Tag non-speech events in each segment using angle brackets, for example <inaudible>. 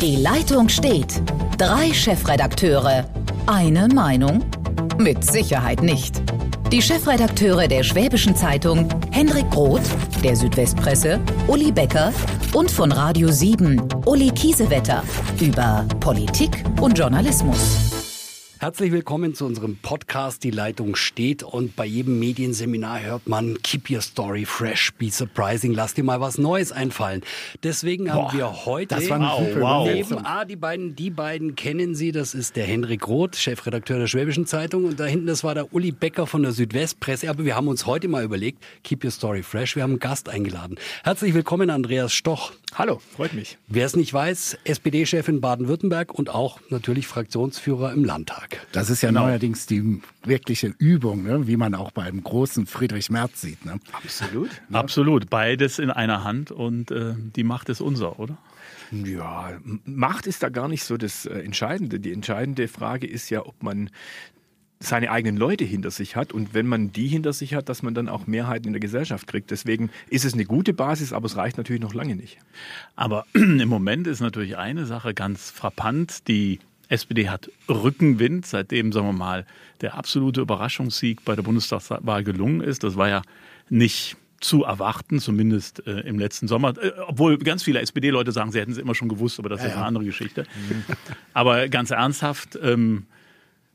Die Leitung steht. Drei Chefredakteure. Eine Meinung? Mit Sicherheit nicht. Die Chefredakteure der Schwäbischen Zeitung, Henrik Roth, der Südwestpresse, Uli Becker und von Radio 7, Uli Kiesewetter, über Politik und Journalismus. Herzlich willkommen zu unserem Podcast Die Leitung steht und bei jedem Medienseminar hört man Keep your story fresh, be surprising, lass dir mal was Neues einfallen. Deswegen Boah, haben wir heute das war wow, wow. neben A, die beiden, die beiden kennen Sie, das ist der Henrik Roth, Chefredakteur der Schwäbischen Zeitung und da hinten, das war der Uli Becker von der Südwestpresse, aber wir haben uns heute mal überlegt, Keep your story fresh, wir haben einen Gast eingeladen. Herzlich willkommen Andreas Stoch. Hallo, freut mich. Wer es nicht weiß, SPD-Chef in Baden-Württemberg und auch natürlich Fraktionsführer im Landtag. Tag. Das ist ja genau. neuerdings die wirkliche Übung, ne? wie man auch beim großen Friedrich Merz sieht. Ne? Absolut. Ne? Absolut. Beides in einer Hand und äh, die Macht ist unser, oder? Ja, Macht ist da gar nicht so das äh, Entscheidende. Die entscheidende Frage ist ja, ob man seine eigenen Leute hinter sich hat und wenn man die hinter sich hat, dass man dann auch Mehrheiten in der Gesellschaft kriegt. Deswegen ist es eine gute Basis, aber es reicht natürlich noch lange nicht. Aber <clears throat> im Moment ist natürlich eine Sache ganz frappant, die SPD hat Rückenwind, seitdem, sagen wir mal, der absolute Überraschungssieg bei der Bundestagswahl gelungen ist. Das war ja nicht zu erwarten, zumindest äh, im letzten Sommer. Äh, obwohl ganz viele SPD-Leute sagen, sie hätten es immer schon gewusst, aber das ja, ist eine andere Geschichte. Mhm. <laughs> Aber ganz ernsthaft, ähm,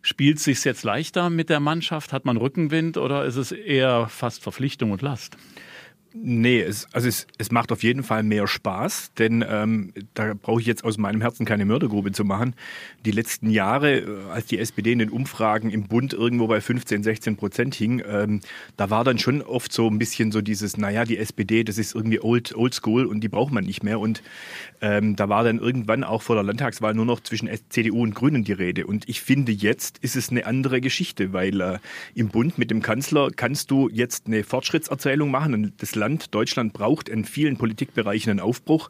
spielt es sich jetzt leichter mit der Mannschaft? Hat man Rückenwind oder ist es eher fast Verpflichtung und Last? Nee, es, also es, es macht auf jeden Fall mehr Spaß, denn ähm, da brauche ich jetzt aus meinem Herzen keine Mördergrube zu machen. Die letzten Jahre, äh, als die SPD in den Umfragen im Bund irgendwo bei 15, 16 Prozent hing, ähm, da war dann schon oft so ein bisschen so dieses, naja, die SPD, das ist irgendwie old, old school und die braucht man nicht mehr. Und ähm, da war dann irgendwann auch vor der Landtagswahl nur noch zwischen CDU und Grünen die Rede. Und ich finde, jetzt ist es eine andere Geschichte, weil äh, im Bund mit dem Kanzler kannst du jetzt eine Fortschrittserzählung machen und das Land, Deutschland, braucht in vielen Politikbereichen einen Aufbruch.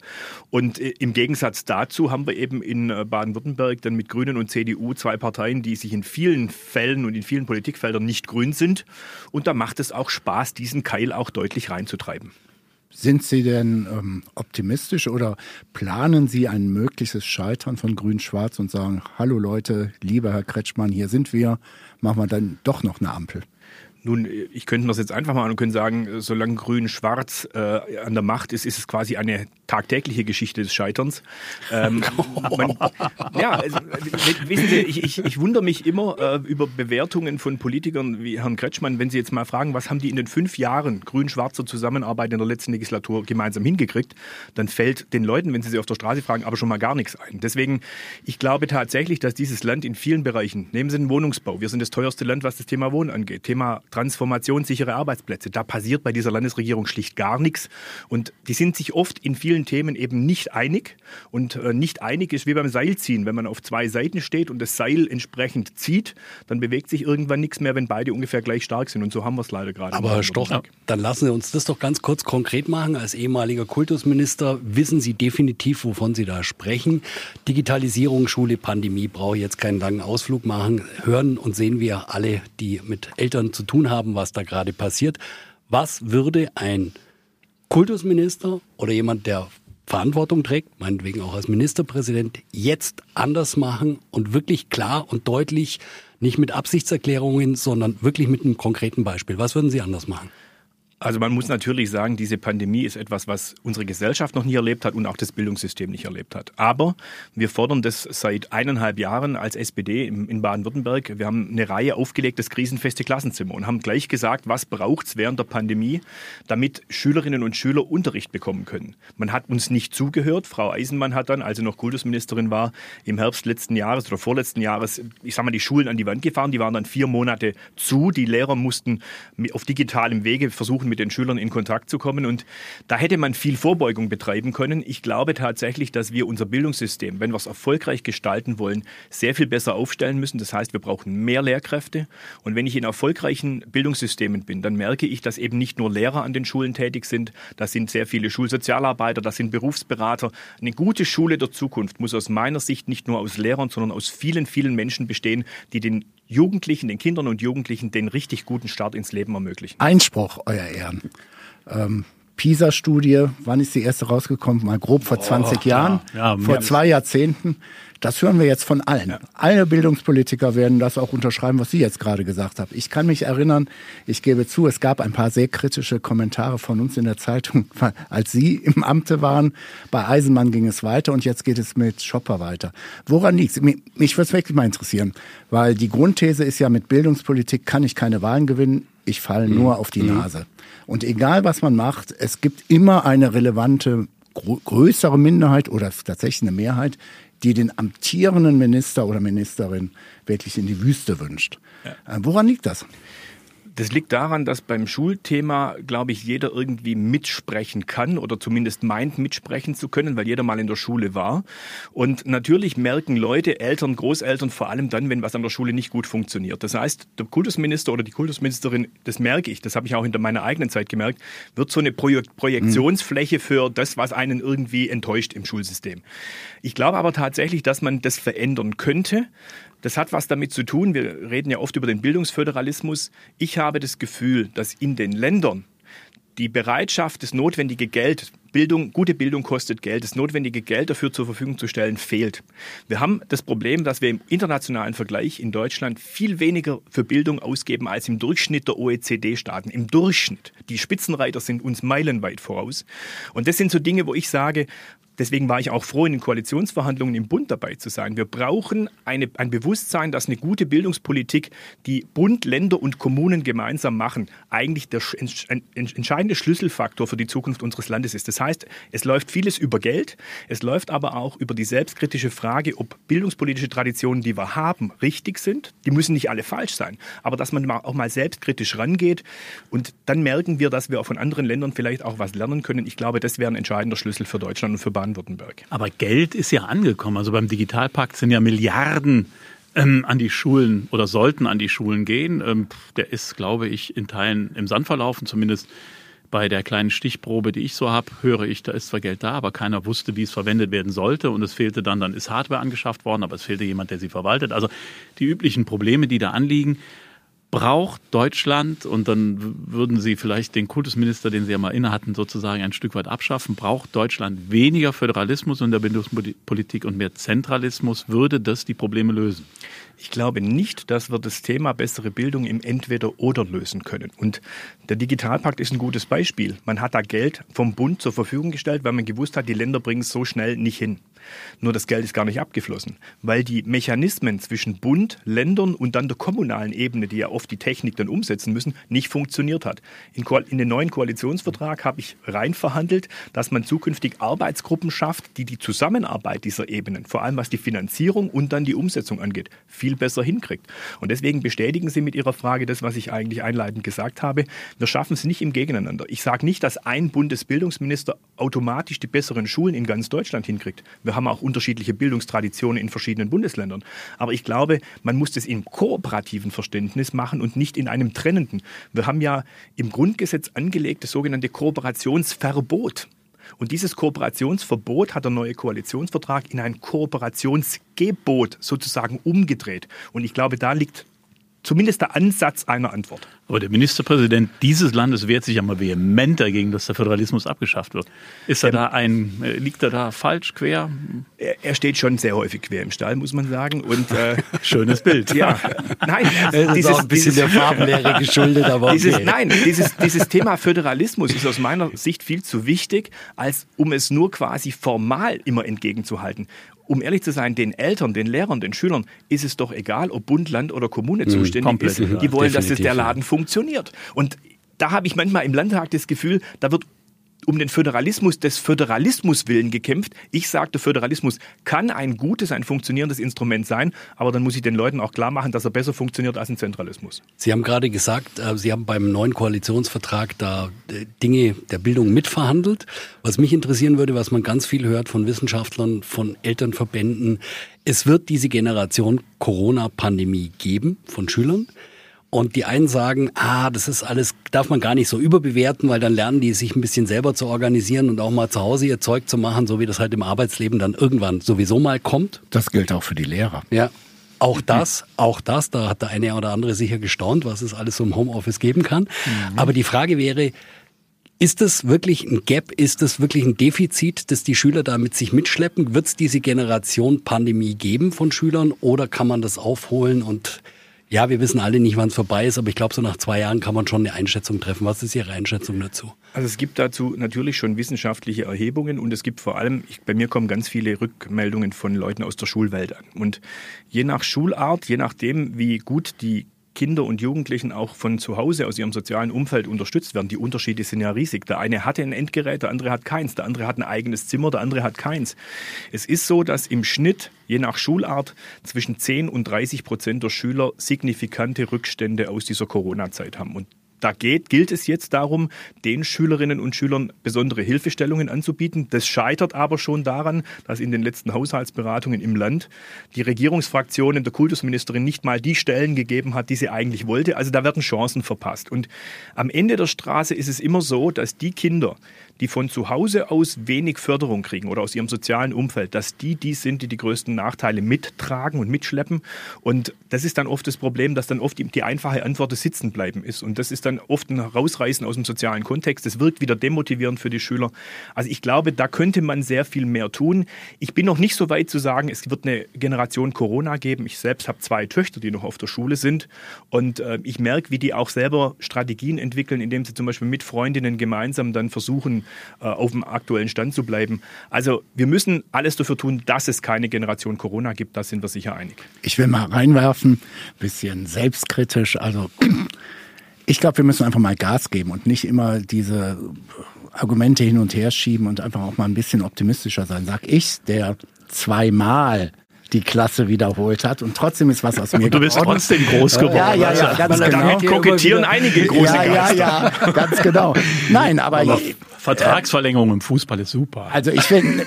Und äh, im Gegensatz dazu haben wir eben in äh, Baden-Württemberg dann mit Grünen und CDU zwei Parteien, die sich in vielen Fällen und in vielen Politikfeldern nicht grün sind. Und da macht es auch Spaß, diesen Keil auch deutlich reinzutreiben. Sind Sie denn ähm, optimistisch oder planen Sie ein mögliches Scheitern von Grün-Schwarz und sagen, hallo Leute, lieber Herr Kretschmann, hier sind wir, machen wir dann doch noch eine Ampel? Nun, ich könnte das jetzt einfach mal und können sagen, solange Grün-Schwarz äh, an der Macht ist, ist es quasi eine tagtägliche Geschichte des Scheiterns. Ähm, <laughs> man, ja, also, wissen Sie, ich, ich, ich wundere mich immer äh, über Bewertungen von Politikern wie Herrn Kretschmann, wenn Sie jetzt mal fragen, was haben die in den fünf Jahren grün-schwarzer Zusammenarbeit in der letzten Legislatur gemeinsam hingekriegt, dann fällt den Leuten, wenn Sie sie auf der Straße fragen, aber schon mal gar nichts ein. Deswegen, ich glaube tatsächlich, dass dieses Land in vielen Bereichen, nehmen Sie den Wohnungsbau, wir sind das teuerste Land, was das Thema Wohnen angeht, Thema transformationssichere Arbeitsplätze. Da passiert bei dieser Landesregierung schlicht gar nichts. Und die sind sich oft in vielen Themen eben nicht einig. Und äh, nicht einig ist wie beim Seilziehen. Wenn man auf zwei Seiten steht und das Seil entsprechend zieht, dann bewegt sich irgendwann nichts mehr, wenn beide ungefähr gleich stark sind. Und so haben wir es leider gerade. Aber Herr Stoch, dann lassen Sie uns das doch ganz kurz konkret machen. Als ehemaliger Kultusminister wissen Sie definitiv, wovon Sie da sprechen. Digitalisierung, Schule, Pandemie, brauche ich jetzt keinen langen Ausflug machen. Hören und sehen wir alle, die mit Eltern zu tun tun haben, was da gerade passiert. Was würde ein Kultusminister oder jemand, der Verantwortung trägt, meinetwegen auch als Ministerpräsident, jetzt anders machen und wirklich klar und deutlich, nicht mit Absichtserklärungen, sondern wirklich mit einem konkreten Beispiel. Was würden Sie anders machen? Also man muss natürlich sagen, diese Pandemie ist etwas, was unsere Gesellschaft noch nie erlebt hat und auch das Bildungssystem nicht erlebt hat. Aber wir fordern das seit eineinhalb Jahren als SPD in Baden-Württemberg. Wir haben eine Reihe aufgelegtes krisenfeste Klassenzimmer und haben gleich gesagt, was braucht es während der Pandemie, damit Schülerinnen und Schüler Unterricht bekommen können. Man hat uns nicht zugehört. Frau Eisenmann hat dann, als sie noch Kultusministerin war, im Herbst letzten Jahres oder vorletzten Jahres, ich sag mal, die Schulen an die Wand gefahren. Die waren dann vier Monate zu. Die Lehrer mussten auf digitalem Wege versuchen, mit den Schülern in Kontakt zu kommen. Und da hätte man viel Vorbeugung betreiben können. Ich glaube tatsächlich, dass wir unser Bildungssystem, wenn wir es erfolgreich gestalten wollen, sehr viel besser aufstellen müssen. Das heißt, wir brauchen mehr Lehrkräfte. Und wenn ich in erfolgreichen Bildungssystemen bin, dann merke ich, dass eben nicht nur Lehrer an den Schulen tätig sind, da sind sehr viele Schulsozialarbeiter, das sind Berufsberater. Eine gute Schule der Zukunft muss aus meiner Sicht nicht nur aus Lehrern, sondern aus vielen, vielen Menschen bestehen, die den Jugendlichen, den Kindern und Jugendlichen den richtig guten Start ins Leben ermöglichen. Einspruch, Euer Ehren. Ähm, PISA-Studie, wann ist die erste rausgekommen? Mal grob vor 20 oh, Jahren, ja. Ja, vor zwei Jahrzehnten. Das hören wir jetzt von allen. Ja. Alle Bildungspolitiker werden das auch unterschreiben, was Sie jetzt gerade gesagt haben. Ich kann mich erinnern, ich gebe zu, es gab ein paar sehr kritische Kommentare von uns in der Zeitung, <laughs> als Sie im Amte waren. Bei Eisenmann ging es weiter und jetzt geht es mit Schopper weiter. Woran liegt es? Mich würde es wirklich mal interessieren, weil die Grundthese ist ja, mit Bildungspolitik kann ich keine Wahlen gewinnen, ich falle mhm. nur auf die mhm. Nase. Und egal was man macht, es gibt immer eine relevante größere Minderheit oder tatsächlich eine Mehrheit, die den amtierenden Minister oder Ministerin wirklich in die Wüste wünscht. Ja. Äh, woran liegt das? Das liegt daran, dass beim Schulthema, glaube ich, jeder irgendwie mitsprechen kann oder zumindest meint, mitsprechen zu können, weil jeder mal in der Schule war. Und natürlich merken Leute, Eltern, Großeltern vor allem dann, wenn was an der Schule nicht gut funktioniert. Das heißt, der Kultusminister oder die Kultusministerin, das merke ich, das habe ich auch in meiner eigenen Zeit gemerkt, wird so eine Projektionsfläche für das, was einen irgendwie enttäuscht im Schulsystem. Ich glaube aber tatsächlich, dass man das verändern könnte. Das hat was damit zu tun, wir reden ja oft über den Bildungsföderalismus. Ich habe das Gefühl, dass in den Ländern die Bereitschaft, das notwendige Geld, Bildung, gute Bildung kostet Geld, das notwendige Geld dafür zur Verfügung zu stellen, fehlt. Wir haben das Problem, dass wir im internationalen Vergleich in Deutschland viel weniger für Bildung ausgeben als im Durchschnitt der OECD-Staaten. Im Durchschnitt. Die Spitzenreiter sind uns meilenweit voraus. Und das sind so Dinge, wo ich sage, Deswegen war ich auch froh, in den Koalitionsverhandlungen im Bund dabei zu sein. Wir brauchen eine, ein Bewusstsein, dass eine gute Bildungspolitik, die Bund, Länder und Kommunen gemeinsam machen, eigentlich der entscheidende Schlüsselfaktor für die Zukunft unseres Landes ist. Das heißt, es läuft vieles über Geld, es läuft aber auch über die selbstkritische Frage, ob bildungspolitische Traditionen, die wir haben, richtig sind. Die müssen nicht alle falsch sein, aber dass man auch mal selbstkritisch rangeht und dann merken wir, dass wir auch von anderen Ländern vielleicht auch was lernen können. Ich glaube, das wäre ein entscheidender Schlüssel für Deutschland und für Baden Baden-Württemberg. Aber Geld ist ja angekommen. Also beim Digitalpakt sind ja Milliarden ähm, an die Schulen oder sollten an die Schulen gehen. Ähm, der ist, glaube ich, in Teilen im Sand verlaufen, zumindest bei der kleinen Stichprobe, die ich so habe, höre ich, da ist zwar Geld da, aber keiner wusste, wie es verwendet werden sollte. Und es fehlte dann, dann ist Hardware angeschafft worden, aber es fehlte jemand, der sie verwaltet. Also die üblichen Probleme, die da anliegen braucht Deutschland, und dann würden Sie vielleicht den Kultusminister, den Sie ja mal inne hatten, sozusagen ein Stück weit abschaffen, braucht Deutschland weniger Föderalismus in der Bildungspolitik und mehr Zentralismus, würde das die Probleme lösen? Ich glaube nicht, dass wir das Thema bessere Bildung im Entweder-Oder lösen können. Und der Digitalpakt ist ein gutes Beispiel. Man hat da Geld vom Bund zur Verfügung gestellt, weil man gewusst hat, die Länder bringen es so schnell nicht hin. Nur das Geld ist gar nicht abgeflossen, weil die Mechanismen zwischen Bund, Ländern und dann der kommunalen Ebene, die ja oft die Technik dann umsetzen müssen, nicht funktioniert hat. In, in den neuen Koalitionsvertrag habe ich rein verhandelt, dass man zukünftig Arbeitsgruppen schafft, die die Zusammenarbeit dieser Ebenen, vor allem was die Finanzierung und dann die Umsetzung angeht, viel besser hinkriegt. Und deswegen bestätigen Sie mit Ihrer Frage das, was ich eigentlich einleitend gesagt habe. Wir schaffen es nicht im Gegeneinander. Ich sage nicht, dass ein Bundesbildungsminister automatisch die besseren Schulen in ganz Deutschland hinkriegt. Wir wir haben auch unterschiedliche Bildungstraditionen in verschiedenen Bundesländern. Aber ich glaube, man muss das im kooperativen Verständnis machen und nicht in einem trennenden. Wir haben ja im Grundgesetz angelegt das sogenannte Kooperationsverbot. Und dieses Kooperationsverbot hat der neue Koalitionsvertrag in ein Kooperationsgebot sozusagen umgedreht. Und ich glaube, da liegt zumindest der Ansatz einer Antwort. Aber der Ministerpräsident dieses Landes wehrt sich ja mal vehement dagegen, dass der Föderalismus abgeschafft wird. Ist er ähm, da ein, äh, liegt er da falsch, quer? Er, er, steht schon sehr häufig quer im Stall, muss man sagen. Und, äh, <laughs> Schönes Bild. Ja, <laughs> nein. Das ist dieses, auch ein bisschen dieses, der Farbenlehre <laughs> geschuldet, aber okay. dieses, Nein, dieses, dieses Thema Föderalismus ist aus meiner Sicht viel zu wichtig, als um es nur quasi formal immer entgegenzuhalten um ehrlich zu sein, den Eltern, den Lehrern, den Schülern ist es doch egal, ob Bund, Land oder Kommune mhm, zuständig mm, ist. Die wollen, dass der Laden funktioniert. Und da habe ich manchmal im Landtag das Gefühl, da wird um den Föderalismus des Föderalismus willen gekämpft. Ich sagte, Föderalismus kann ein gutes, ein funktionierendes Instrument sein, aber dann muss ich den Leuten auch klar machen, dass er besser funktioniert als ein Zentralismus. Sie haben gerade gesagt, äh, Sie haben beim neuen Koalitionsvertrag da äh, Dinge der Bildung mitverhandelt. Was mich interessieren würde, was man ganz viel hört von Wissenschaftlern, von Elternverbänden, es wird diese Generation Corona-Pandemie geben von Schülern. Und die einen sagen, ah, das ist alles, darf man gar nicht so überbewerten, weil dann lernen die sich ein bisschen selber zu organisieren und auch mal zu Hause ihr Zeug zu machen, so wie das halt im Arbeitsleben dann irgendwann sowieso mal kommt. Das gilt auch für die Lehrer. Ja. Auch das, auch das, da hat der eine oder andere sicher gestaunt, was es alles so im Homeoffice geben kann. Mhm. Aber die Frage wäre, Ist das wirklich ein Gap? Ist das wirklich ein Defizit, das die Schüler da mit sich mitschleppen? Wird es diese Generation Pandemie geben von Schülern oder kann man das aufholen und ja, wir wissen alle nicht, wann es vorbei ist, aber ich glaube, so nach zwei Jahren kann man schon eine Einschätzung treffen. Was ist Ihre Einschätzung dazu? Also es gibt dazu natürlich schon wissenschaftliche Erhebungen und es gibt vor allem, ich, bei mir kommen ganz viele Rückmeldungen von Leuten aus der Schulwelt an. Und je nach Schulart, je nachdem, wie gut die Kinder und Jugendlichen auch von zu Hause aus ihrem sozialen Umfeld unterstützt werden. Die Unterschiede sind ja riesig. Der eine hatte ein Endgerät, der andere hat keins. Der andere hat ein eigenes Zimmer, der andere hat keins. Es ist so, dass im Schnitt, je nach Schulart, zwischen 10 und 30 Prozent der Schüler signifikante Rückstände aus dieser Corona-Zeit haben. Und da geht, gilt es jetzt darum, den Schülerinnen und Schülern besondere Hilfestellungen anzubieten. Das scheitert aber schon daran, dass in den letzten Haushaltsberatungen im Land die Regierungsfraktionen der Kultusministerin nicht mal die Stellen gegeben hat, die sie eigentlich wollte. Also da werden Chancen verpasst. Und am Ende der Straße ist es immer so, dass die Kinder, die von zu Hause aus wenig Förderung kriegen oder aus ihrem sozialen Umfeld, dass die die sind, die die größten Nachteile mittragen und mitschleppen. Und das ist dann oft das Problem, dass dann oft die einfache Antwort des Sitzen bleiben ist. Und das ist dann oft ein Rausreißen aus dem sozialen Kontext. Das wirkt wieder demotivierend für die Schüler. Also ich glaube, da könnte man sehr viel mehr tun. Ich bin noch nicht so weit zu sagen, es wird eine Generation Corona geben. Ich selbst habe zwei Töchter, die noch auf der Schule sind. Und äh, ich merke, wie die auch selber Strategien entwickeln, indem sie zum Beispiel mit Freundinnen gemeinsam dann versuchen, auf dem aktuellen Stand zu bleiben. Also wir müssen alles dafür tun, dass es keine Generation Corona gibt. Da sind wir sicher einig. Ich will mal reinwerfen, bisschen selbstkritisch. Also <clears throat> ich glaube, wir müssen einfach mal Gas geben und nicht immer diese Argumente hin und her schieben und einfach auch mal ein bisschen optimistischer sein. Sag ich, der zweimal die Klasse wiederholt hat und trotzdem ist was aus <laughs> mir geworden. Du bist trotzdem groß geworden. Ja, ja, ja, ganz genau. Damit kokettieren einige große ja, ja, ja, ganz genau. Nein, aber, aber Vertragsverlängerung im Fußball ist super. Also ich will,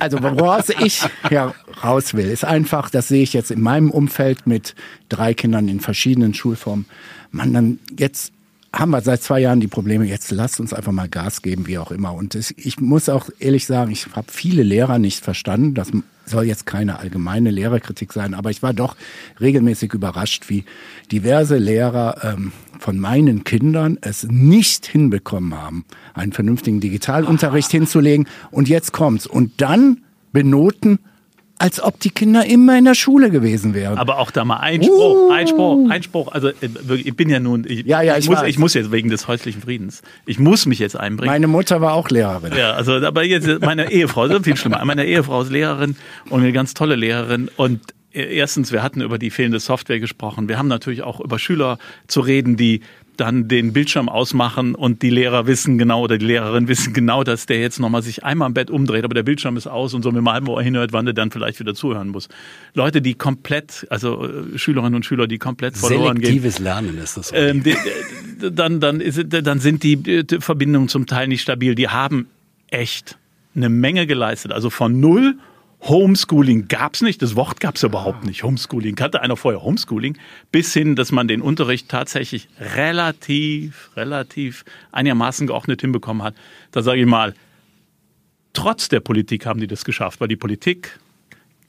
also woraus ich heraus will, ist einfach, das sehe ich jetzt in meinem Umfeld mit drei Kindern in verschiedenen Schulformen. Man, dann jetzt haben wir seit zwei Jahren die Probleme. Jetzt lasst uns einfach mal Gas geben, wie auch immer. Und ich muss auch ehrlich sagen, ich habe viele Lehrer nicht verstanden. Das soll jetzt keine allgemeine Lehrerkritik sein, aber ich war doch regelmäßig überrascht, wie diverse Lehrer ähm, von meinen Kindern es nicht hinbekommen haben, einen vernünftigen Digitalunterricht <laughs> hinzulegen. Und jetzt kommt's. Und dann benoten als ob die Kinder immer in der Schule gewesen wären. Aber auch da mal Einspruch, uh. Einspruch, Einspruch. Also äh, ich bin ja nun, ich, ja, ja, ich, ich muss, ich muss jetzt wegen des häuslichen Friedens, ich muss mich jetzt einbringen. Meine Mutter war auch Lehrerin. Ja, also aber jetzt meine Ehefrau, das ist viel schlimmer. Meine Ehefrau ist Lehrerin und eine ganz tolle Lehrerin und Erstens, wir hatten über die fehlende Software gesprochen. Wir haben natürlich auch über Schüler zu reden, die dann den Bildschirm ausmachen und die Lehrer wissen genau oder die Lehrerin wissen genau, dass der jetzt nochmal sich einmal im Bett umdreht, aber der Bildschirm ist aus und so mit dem halben Ohr hinhört, wann der dann vielleicht wieder zuhören muss. Leute, die komplett, also äh, Schülerinnen und Schüler, die komplett verloren Selektives gehen. Lernen ist das. Ähm, die, dann, dann, ist, dann sind die, die Verbindungen zum Teil nicht stabil. Die haben echt eine Menge geleistet. Also von null Homeschooling gab es nicht, das Wort gab es überhaupt nicht. Homeschooling kannte einer vorher Homeschooling, bis hin, dass man den Unterricht tatsächlich relativ, relativ einigermaßen geordnet hinbekommen hat. Da sage ich mal, trotz der Politik haben die das geschafft, weil die Politik,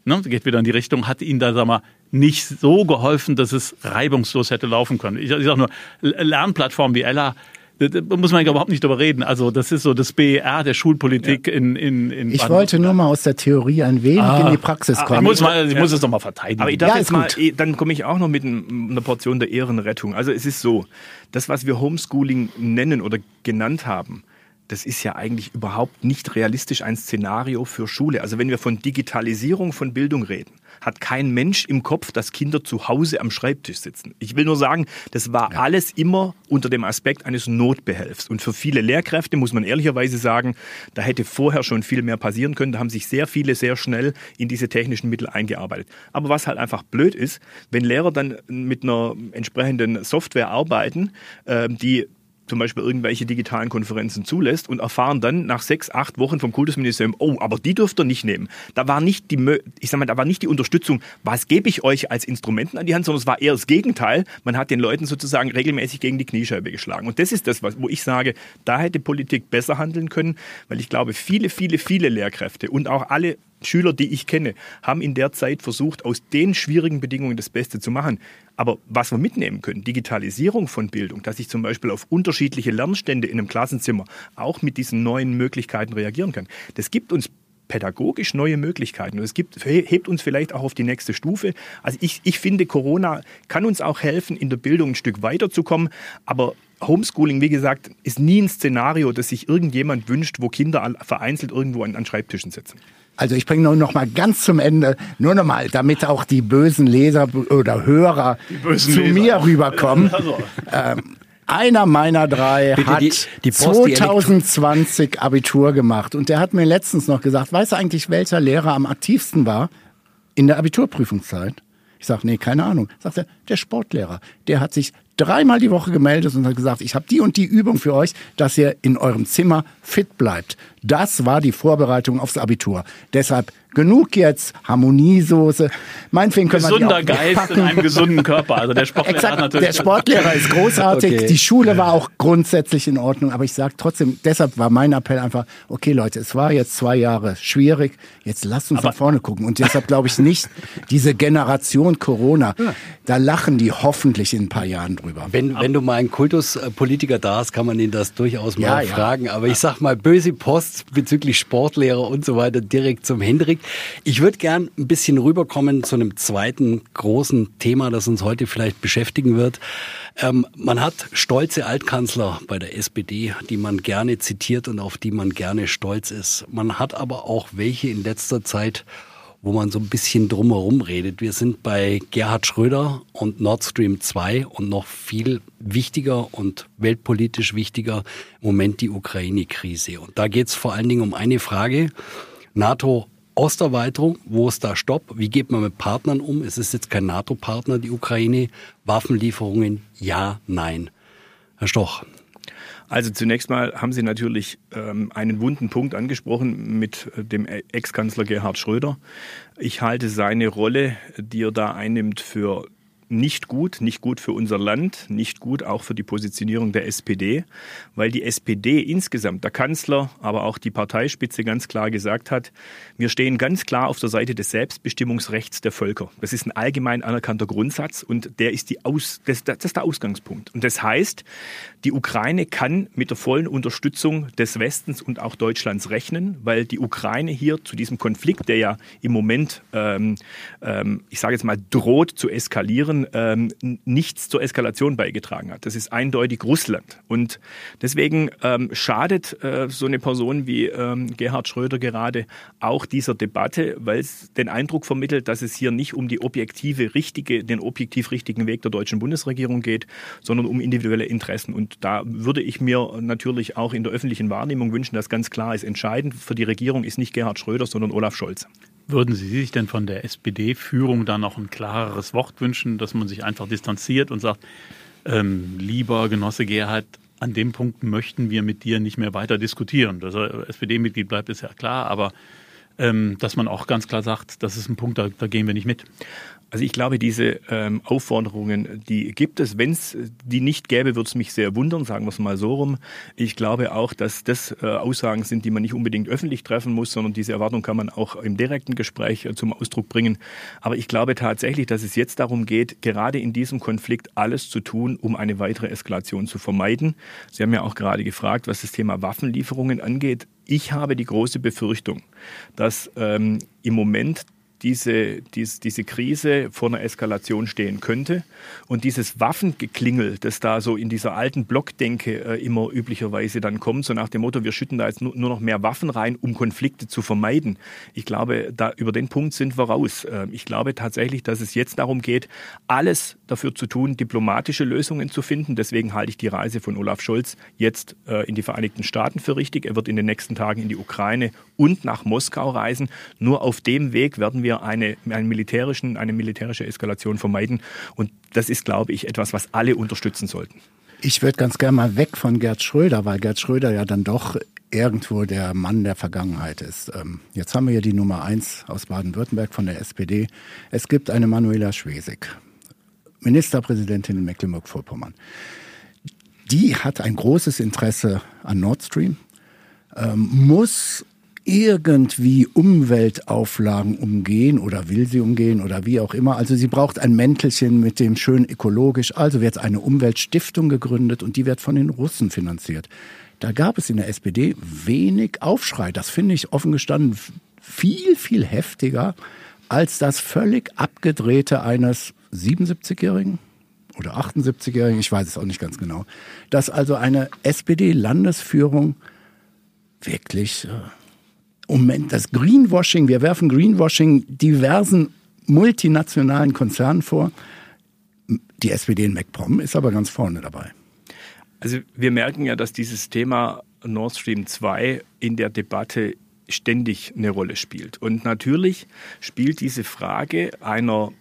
ne, geht wieder in die Richtung, hat ihnen da, sag mal, nicht so geholfen, dass es reibungslos hätte laufen können. Ich, ich sage nur, Lernplattformen wie Ella da muss man überhaupt nicht drüber reden. Also das ist so das BER der Schulpolitik ja. in, in, in Ich wollte nur mal aus der Theorie ein wenig ah. in die Praxis kommen. Ich muss, mal, ich muss es doch mal verteidigen. Aber ich darf ja, jetzt mal, eh, dann komme ich auch noch mit einer Portion der Ehrenrettung. Also es ist so, das, was wir Homeschooling nennen oder genannt haben, das ist ja eigentlich überhaupt nicht realistisch ein Szenario für Schule. Also wenn wir von Digitalisierung von Bildung reden, hat kein Mensch im Kopf, dass Kinder zu Hause am Schreibtisch sitzen. Ich will nur sagen, das war ja. alles immer unter dem Aspekt eines Notbehelfs. Und für viele Lehrkräfte muss man ehrlicherweise sagen, da hätte vorher schon viel mehr passieren können. Da haben sich sehr viele sehr schnell in diese technischen Mittel eingearbeitet. Aber was halt einfach blöd ist, wenn Lehrer dann mit einer entsprechenden Software arbeiten, ähm, die zum Beispiel irgendwelche digitalen Konferenzen zulässt und erfahren dann nach sechs, acht Wochen vom Kultusministerium, oh, aber die dürft ihr nicht nehmen. Da war nicht die, ich sag mal, da war nicht die Unterstützung, was gebe ich euch als Instrumenten an die Hand, sondern es war eher das Gegenteil. Man hat den Leuten sozusagen regelmäßig gegen die Kniescheibe geschlagen. Und das ist das, wo ich sage, da hätte Politik besser handeln können, weil ich glaube, viele, viele, viele Lehrkräfte und auch alle Schüler, die ich kenne, haben in der Zeit versucht, aus den schwierigen Bedingungen das Beste zu machen. Aber was wir mitnehmen können, Digitalisierung von Bildung, dass ich zum Beispiel auf unterschiedliche Lernstände in einem Klassenzimmer auch mit diesen neuen Möglichkeiten reagieren kann, das gibt uns pädagogisch neue Möglichkeiten. Und es gibt, hebt uns vielleicht auch auf die nächste Stufe. Also ich, ich finde, Corona kann uns auch helfen, in der Bildung ein Stück weiterzukommen. Aber Homeschooling, wie gesagt, ist nie ein Szenario, das sich irgendjemand wünscht, wo Kinder vereinzelt irgendwo an, an Schreibtischen sitzen. Also ich bringe nur noch mal ganz zum Ende, nur noch mal, damit auch die bösen Leser oder Hörer zu Leser. mir rüberkommen. <laughs> Also. Ähm, einer meiner drei Bitte hat die, die Post, 2020 Abitur gemacht und der hat mir letztens noch gesagt, weißt du eigentlich, welcher Lehrer am aktivsten war in der Abiturprüfungszeit? Ich sage, nee, keine Ahnung. Sagt er, der Sportlehrer. Der hat sich dreimal die Woche gemeldet und hat gesagt, ich habe die und die Übung für euch, dass ihr in eurem Zimmer fit bleibt. Das war die Vorbereitung aufs Abitur. Deshalb genug jetzt Harmoniesoße. Meinetwegen können Gesunder wir die auch Geist packen. in einem gesunden Körper. Also der Sportlehrer Exakt, natürlich. Der Sportlehrer ist großartig. Okay. Die Schule war auch grundsätzlich in Ordnung. Aber ich sage trotzdem, deshalb war mein Appell einfach, okay Leute, es war jetzt zwei Jahre schwierig. Jetzt lasst uns aber nach vorne gucken. Und deshalb glaube ich nicht, diese Generation Corona, da lachen die hoffentlich in ein paar Jahren drüber. Wenn, wenn du mal einen Kultuspolitiker da hast, kann man ihn das durchaus mal ja, fragen. Aber ich sag mal, böse Post bezüglich Sportlehrer und so weiter direkt zum Hendrik. Ich würde gern ein bisschen rüberkommen zu einem zweiten großen Thema, das uns heute vielleicht beschäftigen wird. Ähm, man hat stolze Altkanzler bei der SPD, die man gerne zitiert und auf die man gerne stolz ist. Man hat aber auch welche in letzter Zeit wo man so ein bisschen drumherum redet. Wir sind bei Gerhard Schröder und Nord Stream 2 und noch viel wichtiger und weltpolitisch wichtiger im Moment die Ukraine-Krise. Und da geht es vor allen Dingen um eine Frage. NATO Osterweiterung, wo ist da Stopp? Wie geht man mit Partnern um? Es ist jetzt kein NATO-Partner, die Ukraine. Waffenlieferungen, ja, nein. Herr Stoch. Also zunächst mal haben Sie natürlich ähm, einen wunden Punkt angesprochen mit äh, dem Ex-Kanzler Gerhard Schröder. Ich halte seine Rolle, die er da einnimmt, für nicht gut, nicht gut für unser Land, nicht gut auch für die Positionierung der SPD, weil die SPD insgesamt, der Kanzler, aber auch die Parteispitze ganz klar gesagt hat, wir stehen ganz klar auf der Seite des Selbstbestimmungsrechts der Völker. Das ist ein allgemein anerkannter Grundsatz und der ist, die Aus, das, das ist der Ausgangspunkt. Und das heißt, die Ukraine kann mit der vollen Unterstützung des Westens und auch Deutschlands rechnen, weil die Ukraine hier zu diesem Konflikt, der ja im Moment, ähm, ähm, ich sage jetzt mal, droht zu eskalieren, Jahren ähm, nichts zur Eskalation beigetragen hat. Das ist eindeutig Russland. Und deswegen ähm, schadet äh, so eine Person wie ähm, Gerhard Schröder gerade auch dieser Debatte, weil es den Eindruck vermittelt, dass es hier nicht um die objektive, richtige, den objektiv richtigen Weg der deutschen Bundesregierung geht, sondern um individuelle Interessen. Und da würde ich mir natürlich auch in der öffentlichen Wahrnehmung wünschen, dass ganz klar ist, entscheidend für die Regierung ist nicht Gerhard Schröder, sondern Olaf Scholz. Würden Sie sich denn von der SPD-Führung da noch ein klareres Wort wünschen, dass man sich einfach distanziert und sagt, ähm, lieber Genosse Gerhard, an dem Punkt möchten wir mit dir nicht mehr weiter diskutieren. Dass er SPD-Mitglied bleibt, ist ja klar, aber ähm, dass man auch ganz klar sagt, das ist ein Punkt, da, da gehen wir nicht mit. Also ich glaube, diese ähm, Aufforderungen, die gibt es. Wenn es die nicht gäbe, würde es mich sehr wundern, sagen wir es mal so rum. Ich glaube auch, dass das äh, Aussagen sind, die man nicht unbedingt öffentlich treffen muss, sondern diese Erwartung kann man auch im direkten Gespräch äh, zum Ausdruck bringen. Aber ich glaube tatsächlich, dass es jetzt darum geht, gerade in diesem Konflikt alles zu tun, um eine weitere Eskalation zu vermeiden. Sie haben ja auch gerade gefragt, was das Thema Waffenlieferungen angeht. Ich habe die große Befürchtung, dass ähm, im Moment diese, dies, diese Krise vor einer Eskalation stehen könnte. Und dieses Waffengeklingel, das da so in dieser alten Blockdenke äh, immer üblicherweise dann kommt, so nach dem Motto, wir schütten da jetzt nur, nur, noch mehr Waffen rein, um Konflikte zu vermeiden. Ich glaube, da, über den Punkt sind wir raus. Äh, ich glaube tatsächlich, dass es jetzt darum geht, alles dafür zu tun, diplomatische Lösungen zu finden. Deswegen halte ich die Reise von Olaf Scholz jetzt äh, in die Vereinigten Staaten für richtig. Er wird in den nächsten Tagen in die Ukraine und nach Moskau reisen. Nur auf dem Weg werden wir eine, einen militärischen, eine militärische Eskalation vermeiden. Und das ist, glaube ich, etwas, was alle unterstützen sollten. Ich würde ganz gerne mal weg von Gerd Schröder, weil Gerd Schröder ja dann doch irgendwo der Mann der Vergangenheit ist. Ähm, jetzt haben wir hier die Nummer eins aus Baden-Württemberg von der SPD. Es gibt eine Manuela Schwesig, Ministerpräsidentin in Mecklenburg-Vorpommern. Die hat ein großes Interesse an Nord Stream, ähm, muss irgendwie Umweltauflagen umgehen oder will sie umgehen oder wie auch immer. Also sie braucht ein Mäntelchen mit dem schön ökologisch. Also wird eine Umweltstiftung gegründet und die wird von den Russen finanziert. Da gab es in der SPD wenig Aufschrei. Das finde ich offen gestanden viel, viel heftiger als das völlig abgedrehte eines 77-Jährigen oder 78-Jährigen, ich weiß es auch nicht ganz genau, dass also eine SPD-Landesführung wirklich äh, Moment, das Greenwashing, wir werfen Greenwashing diversen multinationalen Konzernen vor. Die SPD in MacPom ist aber ganz vorne dabei. Also wir merken ja, dass dieses Thema Nord Stream 2 in der Debatte ständig eine Rolle spielt. Und natürlich spielt diese Frage einer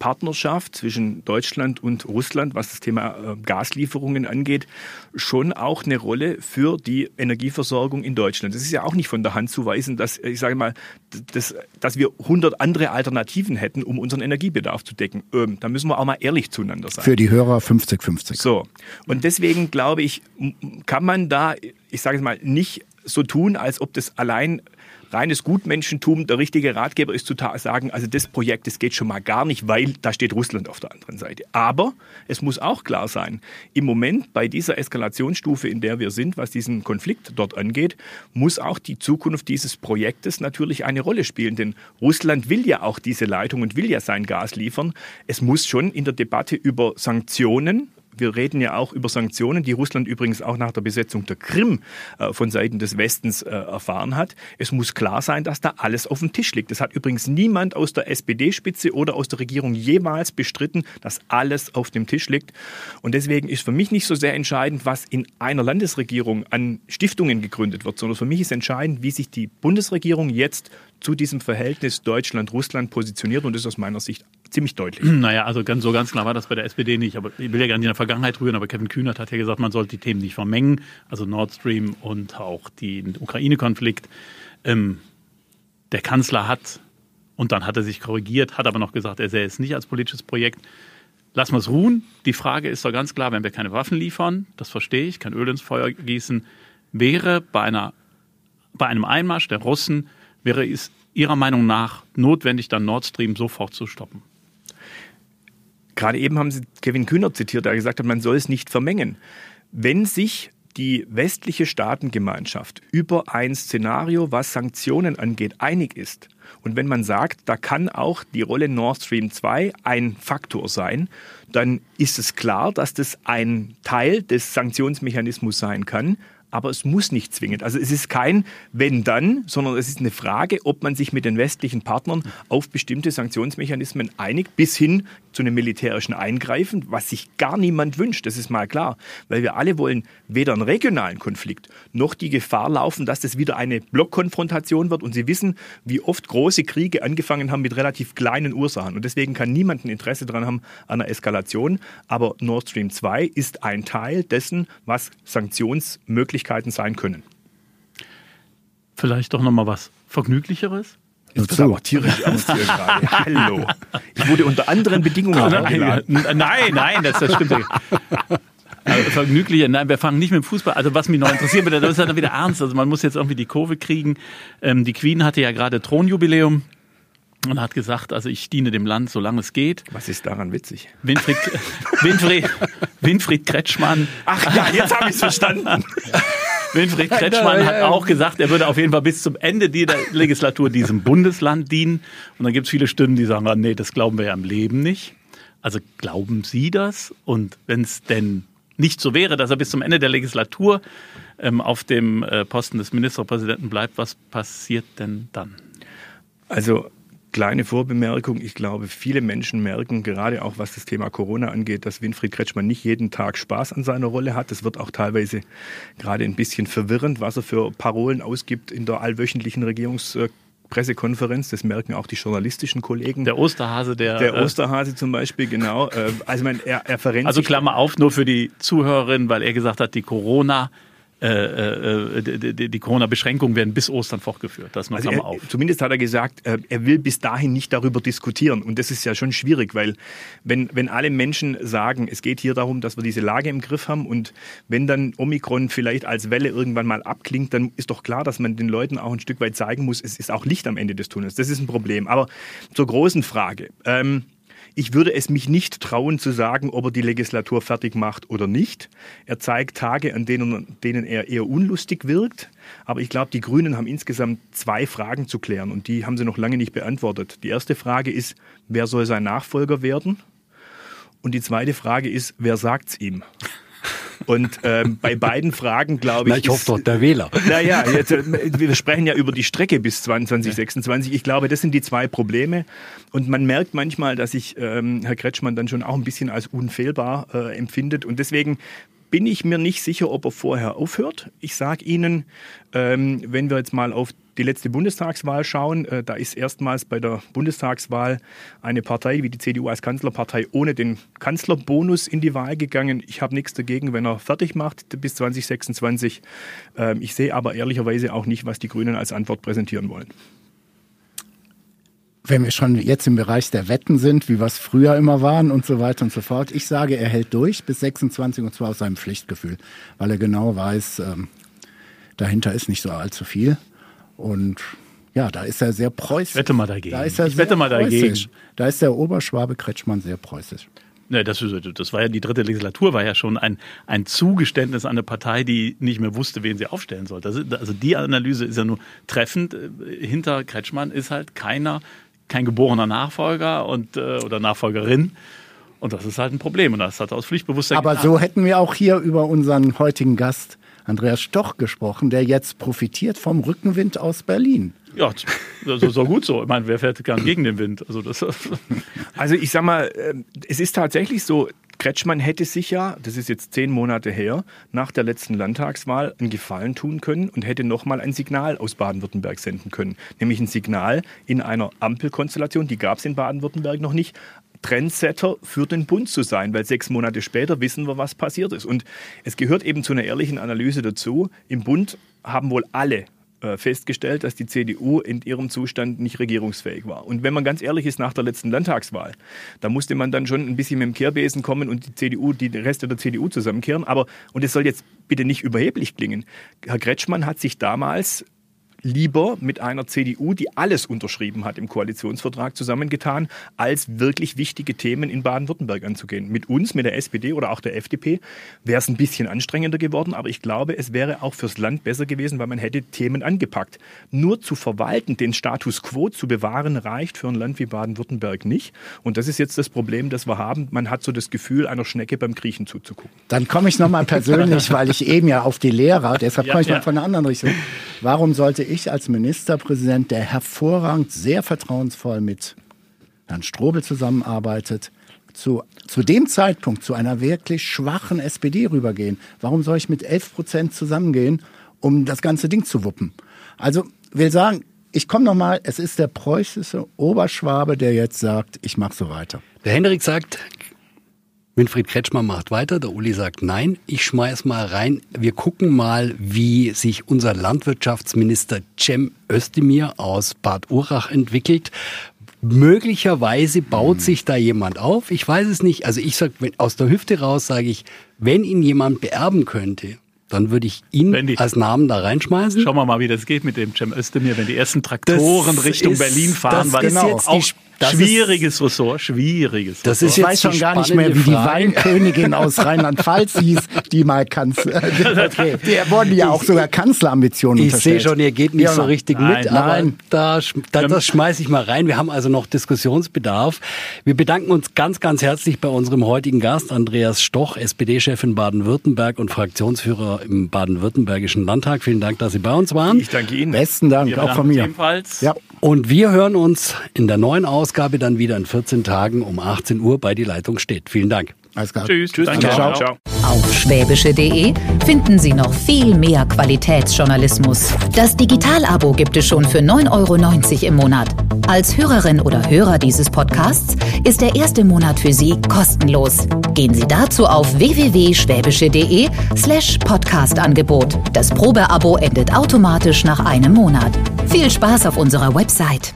Partnerschaft zwischen Deutschland und Russland, was das Thema äh, Gaslieferungen angeht, schon auch eine Rolle für die Energieversorgung in Deutschland. Das ist ja auch nicht von der Hand zu weisen, dass ich sage mal, dass, dass wir 100 andere Alternativen hätten, um unseren Energiebedarf zu decken. Ähm, da müssen wir auch mal ehrlich zueinander sein. Für die Hörer 50-50. So. Und deswegen glaube ich, kann man da, ich sage es mal, nicht so tun, als ob das allein reines Gutmenschentum der richtige Ratgeber ist zu sagen, also das Projekt, das geht schon mal gar nicht, weil da steht Russland auf der anderen Seite. Aber es muss auch klar sein, im Moment bei dieser Eskalationsstufe, in der wir sind, was diesen Konflikt dort angeht, muss auch die Zukunft dieses Projektes natürlich eine Rolle spielen. Denn Russland will ja auch diese Leitung und will ja sein Gas liefern. Es muss schon in der Debatte über Sanktionen wir reden ja auch über Sanktionen, die Russland übrigens auch nach der Besetzung der Krim äh, von Seiten des Westens äh, erfahren hat. Es muss klar sein, dass da alles auf dem Tisch liegt. Das hat übrigens niemand aus der SPD-Spitze oder aus der Regierung jemals bestritten, dass alles auf dem Tisch liegt. Und deswegen ist für mich nicht so sehr entscheidend, was in einer Landesregierung an Stiftungen gegründet wird, sondern für mich ist entscheidend, wie sich die Bundesregierung jetzt zu diesem Verhältnis Deutschland-Russland positioniert und ist aus meiner Sicht ziemlich deutlich. <clears throat> Naja, also ganz, so ganz klar war das bei der SPD nicht, aber ich will ja gar nicht in der Vergangenheit rühren, aber Kevin Kühnert hat ja gesagt, man sollte die Themen nicht vermengen, also Nord Stream und auch den Ukraine-Konflikt. Ähm, der Kanzler hat, und dann hat er sich korrigiert, hat aber noch gesagt, er sähe es nicht als politisches Projekt. Lassen wir es ruhen. Die Frage ist doch ganz klar, wenn wir keine Waffen liefern, das verstehe ich, kein Öl ins Feuer gießen, wäre bei, einer, bei einem Einmarsch der Russen wäre es Ihrer Meinung nach notwendig, dann Nord Stream sofort zu stoppen? Gerade eben haben Sie Kevin Kühner zitiert, der gesagt hat, man soll es nicht vermengen. Wenn sich die westliche Staatengemeinschaft über ein Szenario, was Sanktionen angeht, einig ist, und wenn man sagt, da kann auch die Rolle Nord Stream 2 ein Faktor sein, dann ist es klar, dass das ein Teil des Sanktionsmechanismus sein kann aber es muss nicht zwingend. Also es ist kein wenn dann, sondern es ist eine Frage, ob man sich mit den westlichen Partnern auf bestimmte Sanktionsmechanismen einigt, bis hin zu einem militärischen Eingreifen, was sich gar niemand wünscht, das ist mal klar, weil wir alle wollen weder einen regionalen Konflikt noch die Gefahr laufen, dass das wieder eine Blockkonfrontation wird. Und Sie wissen, wie oft große Kriege angefangen haben mit relativ kleinen Ursachen. Und deswegen kann niemand ein Interesse daran haben an einer Eskalation, aber Nord Stream 2 ist ein Teil dessen, was Sanktionsmöglichkeiten sein können. Vielleicht doch noch mal was vergnüglicheres? Jetzt wird aber tierisch ernst hier gerade. Hallo. Ich wurde unter anderen Bedingungen eingeladen. Nein, nein, das, das stimmt. Also vergnüglicher, nein, wir fangen nicht mit dem Fußball. Also was mich noch interessiert, das ist dann wieder ernst. Also man muss jetzt irgendwie die Kurve kriegen. Ähm, die Queen hatte ja gerade Thronjubiläum und hat gesagt, also ich diene dem Land, solange es geht. Was ist daran witzig? Winfried, <laughs> Winfried, Winfried Kretschmann. Ach ja, jetzt habe ich es verstanden. <laughs> Winfried Kretschmann hat auch gesagt, er würde auf jeden Fall bis zum Ende dieser Legislatur diesem Bundesland dienen. Und dann gibt es viele Stimmen, die sagen, ah, nee, das glauben wir ja im Leben nicht. Also glauben Sie das? Und wenn es denn nicht so wäre, dass er bis zum Ende der Legislatur ähm, auf dem äh, Posten des Ministerpräsidenten bleibt, was passiert denn dann? Also Kleine Vorbemerkung, ich glaube, viele Menschen merken, gerade auch was das Thema Corona angeht, dass Winfried Kretschmann nicht jeden Tag Spaß an seiner Rolle hat. Es wird auch teilweise gerade ein bisschen verwirrend, was er für Parolen ausgibt in der allwöchentlichen Regierungspressekonferenz. Das merken auch die journalistischen Kollegen. Der Osterhase, der. Der äh, Osterhase zum Beispiel, genau. Äh, also, mein, er, er verrennt Also Klammer auf, nur für die Zuhörerin, weil er gesagt hat, die Corona- äh, äh, die, die, Corona-Beschränkungen werden bis Ostern fortgeführt. Das noch Also er, auf. zumindest hat er gesagt, äh, er will bis dahin nicht darüber diskutieren. Und das ist ja schon schwierig, weil wenn, wenn alle Menschen sagen, es geht hier darum, dass wir diese Lage im Griff haben und wenn dann Omikron vielleicht als Welle irgendwann mal abklingt, dann ist doch klar, dass man den Leuten auch ein Stück weit zeigen muss, es ist auch Licht am Ende des Tunnels. Das ist ein Problem. Aber zur großen Frage. Ähm, ich würde es mich nicht trauen zu sagen, ob er die Legislatur fertig macht oder nicht. Er zeigt Tage, an denen, denen er eher unlustig wirkt. Aber ich glaube, die Grünen haben insgesamt zwei Fragen zu klären und die haben sie noch lange nicht beantwortet. Die erste Frage ist, wer soll sein Nachfolger werden? Und die zweite Frage ist, wer sagt's ihm? Und ähm, bei beiden Fragen, glaube ich. Na, ich hoffe ist- doch, der Wähler. naja, jetzt, äh, wir sprechen ja über die Strecke bis 2026. Ich glaube, das sind die zwei Probleme. Und man merkt manchmal, dass sich ähm, Herr Kretschmann dann schon auch ein bisschen als unfehlbar äh, empfindet. Und deswegen bin ich mir nicht sicher, ob er vorher aufhört. Ich sage Ihnen, ähm, wenn wir jetzt mal auf die letzte Bundestagswahl schauen, äh, da ist erstmals bei der Bundestagswahl eine Partei wie die CDU als Kanzlerpartei ohne den Kanzlerbonus in die Wahl gegangen. Ich habe nichts dagegen, wenn er fertig macht bis 2026. Ähm, ich sehe aber ehrlicherweise auch nicht, was die Grünen als Antwort präsentieren wollen. Wenn wir schon jetzt im Bereich der Wetten sind, wie wir es früher immer waren und so weiter und so fort. Ich sage, er hält durch bis 26 und zwar aus seinem Pflichtgefühl, weil er genau weiß, ähm, dahinter ist nicht so allzu viel. Und ja, da ist er sehr preußisch. Ich wette mal dagegen. Da ist er Ich wette mal dagegen. preußisch. Da ist der Oberschwabe Kretschmann sehr preußisch. Ne, das, das war ja die dritte Legislatur, war ja schon ein, ein Zugeständnis an eine Partei, die nicht mehr wusste, wen sie aufstellen sollte. Also die Analyse ist ja nur treffend. Äh, Hinter Kretschmann ist halt keiner, kein geborener Nachfolger und, äh, oder Nachfolgerin. Und das ist halt ein Problem. Und das hat er aus Pflichtbewusstsein Aber getan. so hätten wir auch hier über unseren heutigen Gast Andreas Stoch gesprochen, der jetzt profitiert vom Rückenwind aus Berlin. Ja, das ist doch gut so. Ich meine, wer fährt gern gegen den Wind? Also das, Also ich sag mal, ähm, es ist tatsächlich so, Kretschmann hätte sich ja, das ist jetzt zehn Monate her, nach der letzten Landtagswahl einen Gefallen tun können und hätte nochmal ein Signal aus Baden-Württemberg senden können. Nämlich ein Signal in einer Ampelkonstellation, die gab es in Baden-Württemberg noch nicht, Trendsetter für den Bund zu sein, weil sechs Monate später wissen wir, was passiert ist. Und es gehört eben zu einer ehrlichen Analyse dazu. Im Bund haben wohl alle äh, festgestellt, dass die CDU in ihrem Zustand nicht regierungsfähig war. Und wenn man ganz ehrlich ist, nach der letzten Landtagswahl, da musste man dann schon ein bisschen mit dem Kehrbesen kommen und die CDU, die Reste der CDU zusammenkehren. Aber, und es soll jetzt bitte nicht überheblich klingen, Herr Kretschmann hat sich damals lieber mit einer CDU, die alles unterschrieben hat im Koalitionsvertrag, zusammengetan, als wirklich wichtige Themen in Baden-Württemberg anzugehen. Mit uns, mit der SPD oder auch der FDP, wäre es ein bisschen anstrengender geworden, aber ich glaube, es wäre auch fürs Land besser gewesen, weil man hätte Themen angepackt. Nur zu verwalten, den Status quo zu bewahren, reicht für ein Land wie Baden-Württemberg nicht. Und das ist jetzt das Problem, das wir haben. Man hat so das Gefühl, einer Schnecke beim Kriechen zuzugucken. Dann komme ich nochmal persönlich, <laughs> weil ich eben ja auf die Lehrer, deshalb Ja, komme ich ja. mal von einer anderen Richtung. Warum sollte ich als Ministerpräsident, der hervorragend, sehr vertrauensvoll mit Herrn Strobel zusammenarbeitet, zu, zu dem Zeitpunkt zu einer wirklich schwachen SPD rübergehen? Warum soll ich mit 11 Prozent zusammengehen, um das ganze Ding zu wuppen? Also will sagen, ich komme nochmal, es ist der preußische Oberschwabe, der jetzt sagt, ich mache so weiter. Der Henrik sagt, Winfried Kretschmann macht weiter, der Uli sagt nein. Ich schmeiß mal rein. Wir gucken mal, wie sich unser Landwirtschaftsminister Cem Özdemir aus Bad Urach entwickelt. Möglicherweise baut sich da jemand auf. Ich weiß es nicht. Also ich sag, wenn, aus der Hüfte raus sage ich, wenn ihn jemand beerben könnte, dann würde ich ihn die- als Namen da reinschmeißen. Schauen wir mal, wie das geht mit dem Cem Özdemir, wenn die ersten Traktoren Das Richtung ist- Berlin fahren. das weil ist jetzt die das schwieriges Ressort, schwieriges Das Ressort. ist Ich weiß schon die gar nicht mehr, wie die Frage. Weinkönigin aus Rheinland-Pfalz hieß, die mal Kanzler. <laughs> Okay. Der wurden ja auch sogar Kanzlerambitionen Ich sehe schon, ihr geht nicht Ja, so richtig Nein, mit, aber nein. da, sch- da, das schmeiße ich mal rein. Wir haben also noch Diskussionsbedarf. Wir bedanken uns ganz, ganz herzlich bei unserem heutigen Gast, Andreas Stoch, SPD-Chef in Baden-Württemberg und Fraktionsführer im Baden-Württembergischen Landtag. Vielen Dank, dass Sie bei uns waren. Ich danke Ihnen. Besten Dank, Wir auch von mir. Ebenfalls. Ja. Und wir hören uns in der neuen Ausgabe dann wieder in 14 Tagen um 18 Uhr bei Die Leitung steht. Vielen Dank. Alles klar. Tschüss. Tschüss. Danke. Ciao. Ciao. Auf schwäbische.de finden Sie noch viel mehr Qualitätsjournalismus. Das Digital-Abo gibt es schon für 9,90 Euro im Monat. Als Hörerin oder Hörer dieses Podcasts ist der erste Monat für Sie kostenlos. Gehen Sie dazu auf www.schwäbische.de slash Podcastangebot. Das Probeabo endet automatisch nach einem Monat. Viel Spaß auf unserer Website.